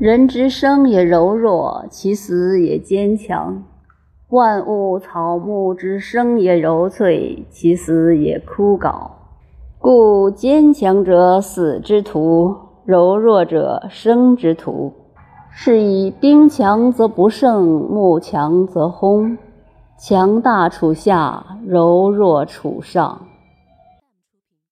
人之生也柔弱其死也坚强。万物草木之生也柔脆其死也枯槁。故坚强者死之徒柔弱者生之徒。是以兵强则不胜木强则轰。强大处下柔弱处上。